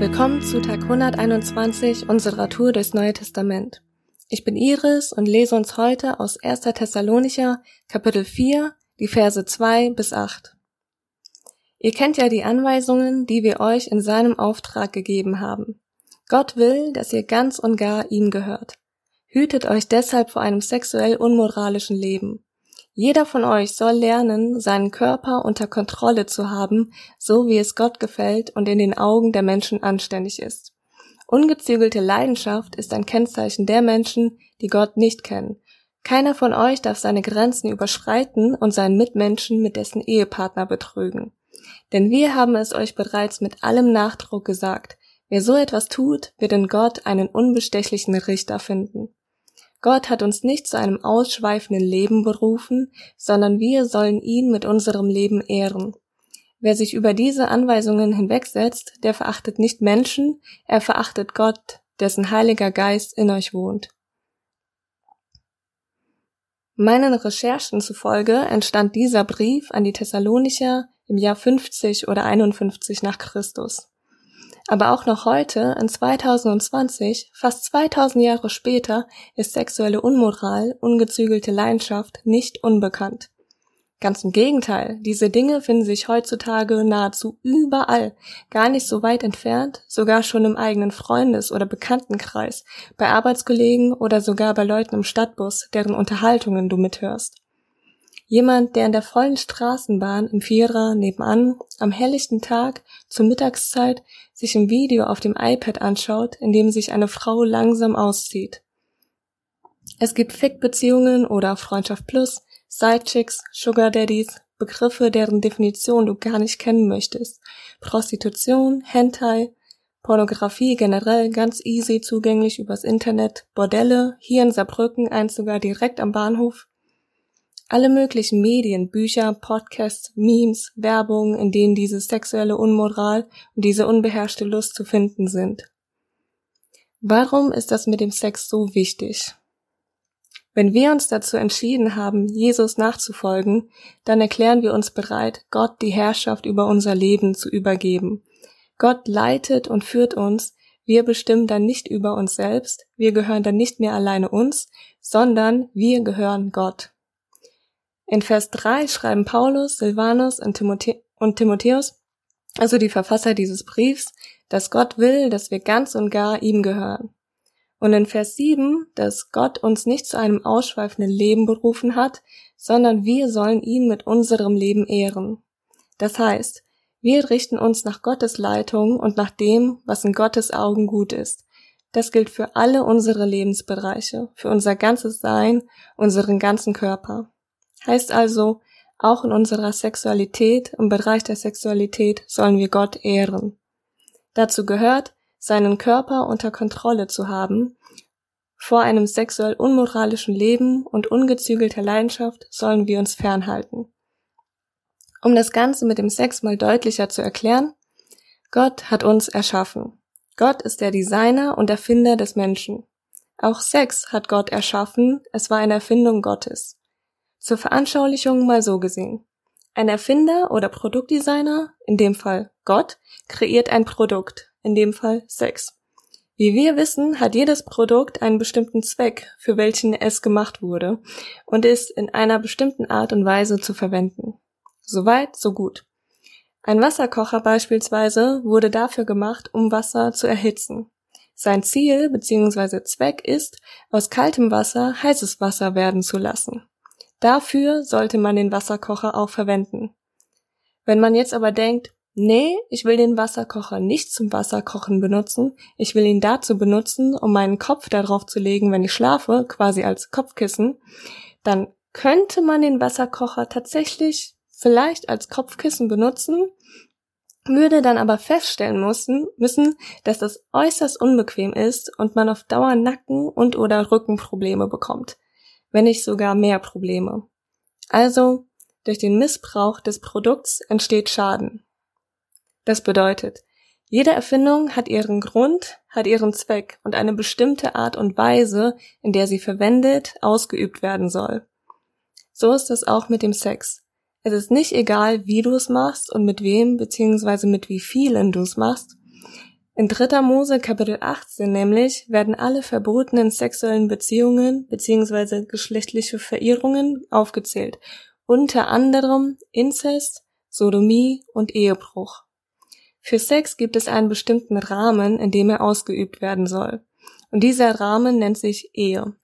Willkommen zu Tag 121 unserer Tour durchs Neue Testament. Ich bin Iris und lese uns heute aus 1. Thessalonicher Kapitel 4 die Verse 2 bis 8. Ihr kennt ja die Anweisungen, die wir euch in seinem Auftrag gegeben haben. Gott will, dass ihr ganz und gar ihm gehört. Hütet euch deshalb vor einem sexuell unmoralischen Leben. Jeder von euch soll lernen, seinen Körper unter Kontrolle zu haben, so wie es Gott gefällt und in den Augen der Menschen anständig ist. Ungezügelte Leidenschaft ist ein Kennzeichen der Menschen, die Gott nicht kennen. Keiner von euch darf seine Grenzen überschreiten und seinen Mitmenschen mit dessen Ehepartner betrügen. Denn wir haben es euch bereits mit allem Nachdruck gesagt. Wer so etwas tut, wird in Gott einen unbestechlichen Richter finden. Gott hat uns nicht zu einem ausschweifenden Leben berufen, sondern wir sollen ihn mit unserem Leben ehren. Wer sich über diese Anweisungen hinwegsetzt, der verachtet nicht Menschen, er verachtet Gott, dessen Heiliger Geist in euch wohnt. Meinen Recherchen zufolge entstand dieser Brief an die Thessalonicher im Jahr 50 oder 51 nach Christus. Aber auch noch heute, in 2020, fast 2000 Jahre später, ist sexuelle Unmoral, ungezügelte Leidenschaft nicht unbekannt. Ganz im Gegenteil, diese Dinge finden sich heutzutage nahezu überall, gar nicht so weit entfernt, sogar schon im eigenen Freundes- oder Bekanntenkreis, bei Arbeitskollegen oder sogar bei Leuten im Stadtbus, deren Unterhaltungen du mithörst. Jemand, der in der vollen Straßenbahn im Vierer nebenan am helllichten Tag zur Mittagszeit sich im Video auf dem iPad anschaut, in dem sich eine Frau langsam auszieht. Es gibt Fick-Beziehungen oder Freundschaft Plus, Sidechicks, Sugar Daddies, Begriffe, deren Definition du gar nicht kennen möchtest. Prostitution, Hentai, Pornografie generell ganz easy zugänglich übers Internet, Bordelle, hier in Saarbrücken eins sogar direkt am Bahnhof, alle möglichen Medien, Bücher, Podcasts, Memes, Werbung, in denen diese sexuelle Unmoral und diese unbeherrschte Lust zu finden sind. Warum ist das mit dem Sex so wichtig? Wenn wir uns dazu entschieden haben, Jesus nachzufolgen, dann erklären wir uns bereit, Gott die Herrschaft über unser Leben zu übergeben. Gott leitet und führt uns, wir bestimmen dann nicht über uns selbst, wir gehören dann nicht mehr alleine uns, sondern wir gehören Gott. In Vers 3 schreiben Paulus, Silvanus und, Timothe und Timotheus, also die Verfasser dieses Briefs, dass Gott will, dass wir ganz und gar ihm gehören. Und in Vers 7, dass Gott uns nicht zu einem ausschweifenden Leben berufen hat, sondern wir sollen ihn mit unserem Leben ehren. Das heißt, wir richten uns nach Gottes Leitung und nach dem, was in Gottes Augen gut ist. Das gilt für alle unsere Lebensbereiche, für unser ganzes Sein, unseren ganzen Körper. Heißt also, auch in unserer Sexualität, im Bereich der Sexualität sollen wir Gott ehren. Dazu gehört, seinen Körper unter Kontrolle zu haben. Vor einem sexuell unmoralischen Leben und ungezügelter Leidenschaft sollen wir uns fernhalten. Um das Ganze mit dem Sex mal deutlicher zu erklären, Gott hat uns erschaffen. Gott ist der Designer und Erfinder des Menschen. Auch Sex hat Gott erschaffen, es war eine Erfindung Gottes. Zur Veranschaulichung mal so gesehen. Ein Erfinder oder Produktdesigner, in dem Fall Gott, kreiert ein Produkt, in dem Fall Sex. Wie wir wissen, hat jedes Produkt einen bestimmten Zweck, für welchen es gemacht wurde, und ist in einer bestimmten Art und Weise zu verwenden. Soweit, so gut. Ein Wasserkocher beispielsweise wurde dafür gemacht, um Wasser zu erhitzen. Sein Ziel bzw. Zweck ist, aus kaltem Wasser heißes Wasser werden zu lassen. Dafür sollte man den Wasserkocher auch verwenden. Wenn man jetzt aber denkt, nee, ich will den Wasserkocher nicht zum Wasserkochen benutzen, ich will ihn dazu benutzen, um meinen Kopf darauf zu legen, wenn ich schlafe, quasi als Kopfkissen, dann könnte man den Wasserkocher tatsächlich vielleicht als Kopfkissen benutzen, würde dann aber feststellen müssen, müssen, dass das äußerst unbequem ist und man auf Dauer Nacken- und oder Rückenprobleme bekommt wenn nicht sogar mehr Probleme. Also, durch den Missbrauch des Produkts entsteht Schaden. Das bedeutet, jede Erfindung hat ihren Grund, hat ihren Zweck und eine bestimmte Art und Weise, in der sie verwendet, ausgeübt werden soll. So ist es auch mit dem Sex. Es ist nicht egal, wie du es machst und mit wem bzw. mit wie vielen du es machst. In 3. Mose Kapitel 18 nämlich werden alle verbotenen sexuellen Beziehungen bzw. geschlechtliche Verehrungen aufgezählt, unter anderem Inzest, Sodomie und Ehebruch. Für Sex gibt es einen bestimmten Rahmen, in dem er ausgeübt werden soll. Und dieser Rahmen nennt sich Ehe.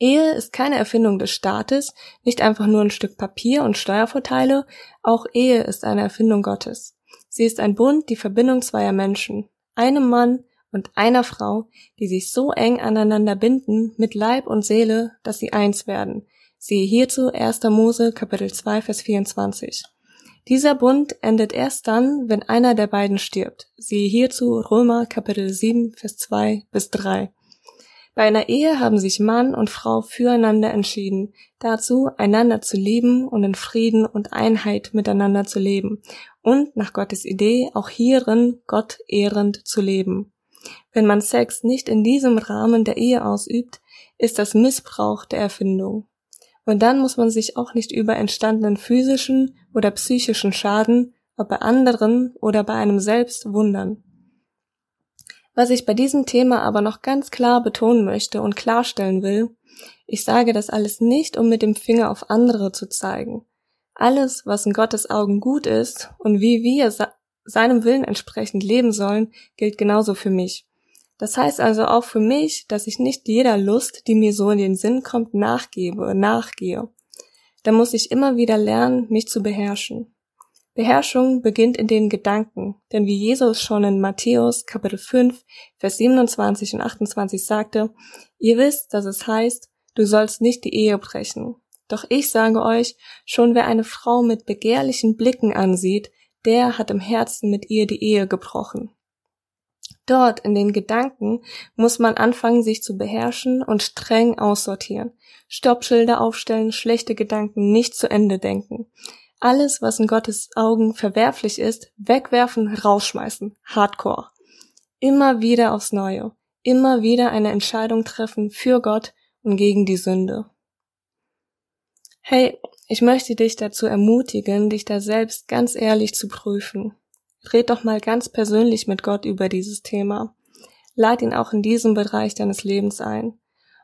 Ehe ist keine Erfindung des Staates, nicht einfach nur ein Stück Papier und Steuervorteile, auch Ehe ist eine Erfindung Gottes. Sie ist ein Bund, die Verbindung zweier Menschen, einem Mann und einer Frau, die sich so eng aneinander binden mit Leib und Seele, dass sie eins werden. Siehe hierzu 1. Mose Kapitel 2 Vers 24. Dieser Bund endet erst dann, wenn einer der beiden stirbt. Siehe hierzu Römer Kapitel 7 Vers 2 bis 3. Bei einer Ehe haben sich Mann und Frau füreinander entschieden, dazu einander zu lieben und in Frieden und Einheit miteinander zu leben und nach Gottes Idee auch hierin Gott ehrend zu leben. Wenn man Sex nicht in diesem Rahmen der Ehe ausübt, ist das Missbrauch der Erfindung. Und dann muss man sich auch nicht über entstandenen physischen oder psychischen Schaden, ob bei anderen oder bei einem selbst, wundern. Was ich bei diesem Thema aber noch ganz klar betonen möchte und klarstellen will, ich sage das alles nicht, um mit dem Finger auf andere zu zeigen. Alles, was in Gottes Augen gut ist und wie wir seinem Willen entsprechend leben sollen, gilt genauso für mich. Das heißt also auch für mich, dass ich nicht jeder Lust, die mir so in den Sinn kommt, nachgebe, nachgehe. Da muss ich immer wieder lernen, mich zu beherrschen. Beherrschung beginnt in den Gedanken, denn wie Jesus schon in Matthäus Kapitel 5, Vers 27 und 28 sagte, ihr wisst, dass es heißt, du sollst nicht die Ehe brechen. Doch ich sage euch, schon wer eine Frau mit begehrlichen Blicken ansieht, der hat im Herzen mit ihr die Ehe gebrochen. Dort in den Gedanken muss man anfangen, sich zu beherrschen und streng aussortieren. Stoppschilder aufstellen, schlechte Gedanken nicht zu Ende denken. Alles, was in Gottes Augen verwerflich ist, wegwerfen, rausschmeißen. Hardcore. Immer wieder aufs Neue. Immer wieder eine Entscheidung treffen für Gott und gegen die Sünde. Hey, ich möchte dich dazu ermutigen, dich da selbst ganz ehrlich zu prüfen. Red doch mal ganz persönlich mit Gott über dieses Thema. Lad ihn auch in diesem Bereich deines Lebens ein.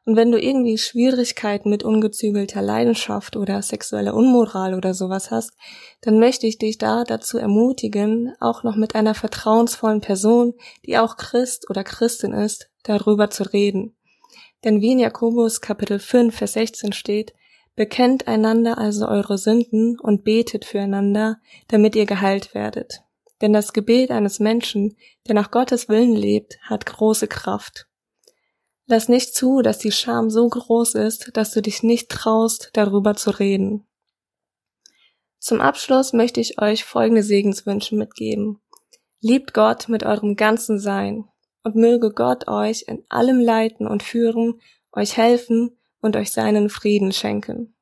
Und wenn du irgendwie Schwierigkeiten mit ungezügelter Leidenschaft oder sexueller Unmoral oder sowas hast, dann möchte ich dich da dazu ermutigen, auch noch mit einer vertrauensvollen Person, die auch Christ oder Christin ist, darüber zu reden. Denn wie in Jakobus Kapitel 5, Vers 16 steht, bekennt einander also eure Sünden und betet füreinander, damit ihr geheilt werdet. Denn das Gebet eines Menschen, der nach Gottes Willen lebt, hat große Kraft. Lass nicht zu, dass die Scham so groß ist, dass du dich nicht traust, darüber zu reden. Zum Abschluss möchte ich euch folgende Segenswünsche mitgeben. Liebt Gott mit eurem ganzen Sein und möge Gott euch in allem leiten und führen, euch helfen und euch seinen Frieden schenken.